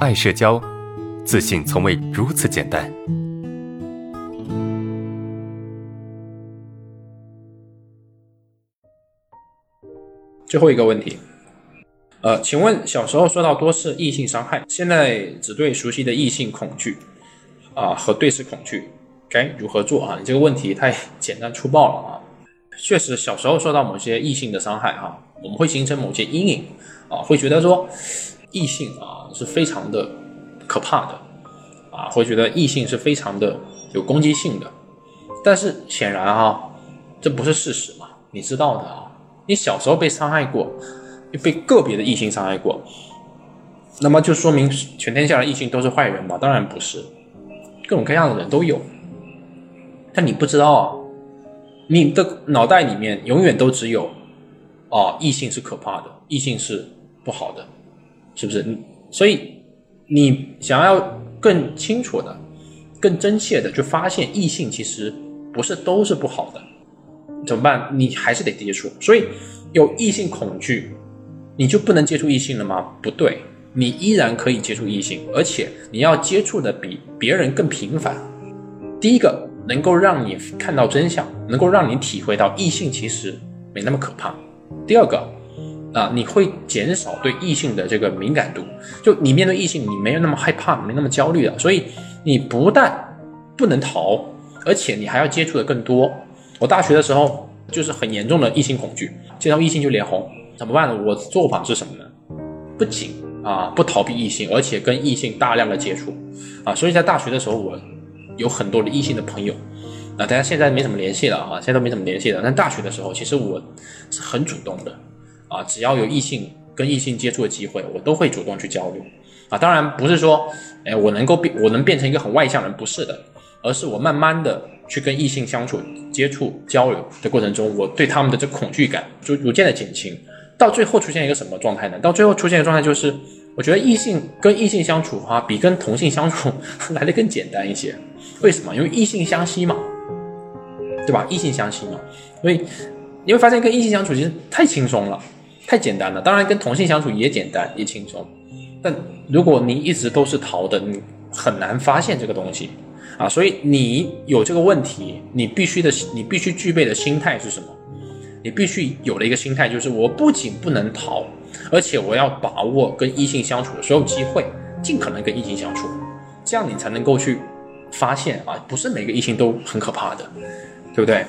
爱社交，自信从未如此简单。最后一个问题，呃，请问小时候受到多次异性伤害，现在只对熟悉的异性恐惧啊和对视恐惧，该如何做啊？你这个问题太简单粗暴了啊！确实，小时候受到某些异性的伤害哈，我们会形成某些阴影啊，会觉得说异性啊是非常的可怕的啊，会觉得异性是非常的有攻击性的。但是显然啊，这不是事实嘛，你知道的啊，你小时候被伤害过，被个别的异性伤害过，那么就说明全天下的异性都是坏人嘛？当然不是，各种各样的人都有，但你不知道啊。你的脑袋里面永远都只有，啊，异性是可怕的，异性是不好的，是不是？所以你想要更清楚的、更真切的去发现异性其实不是都是不好的，怎么办？你还是得接触。所以有异性恐惧，你就不能接触异性了吗？不对，你依然可以接触异性，而且你要接触的比别人更频繁。第一个。能够让你看到真相，能够让你体会到异性其实没那么可怕。第二个，啊，你会减少对异性的这个敏感度，就你面对异性，你没有那么害怕，没那么焦虑了。所以你不但不能逃，而且你还要接触的更多。我大学的时候就是很严重的异性恐惧，见到异性就脸红，怎么办呢？我做法是什么呢？不仅啊不逃避异性，而且跟异性大量的接触，啊，所以在大学的时候我。有很多的异性的朋友，啊大家现在没怎么联系了啊，现在都没怎么联系了。但大学的时候，其实我是很主动的啊，只要有异性跟异性接触的机会，我都会主动去交流啊。当然不是说，哎，我能够变，我能变成一个很外向人，不是的，而是我慢慢的去跟异性相处、接触、交流的过程中，我对他们的这恐惧感就逐渐的减轻，到最后出现一个什么状态呢？到最后出现一个状态就是，我觉得异性跟异性相处啊，比跟同性相处 来的更简单一些。为什么？因为异性相吸嘛，对吧？异性相吸嘛，所以你会发现跟异性相处其实太轻松了，太简单了。当然跟同性相处也简单也轻松，但如果你一直都是逃的，你很难发现这个东西啊。所以你有这个问题，你必须的，你必须具备的心态是什么？你必须有了一个心态，就是我不仅不能逃，而且我要把握跟异性相处的所有机会，尽可能跟异性相处，这样你才能够去。发现啊，不是每个异性都很可怕的，对不对？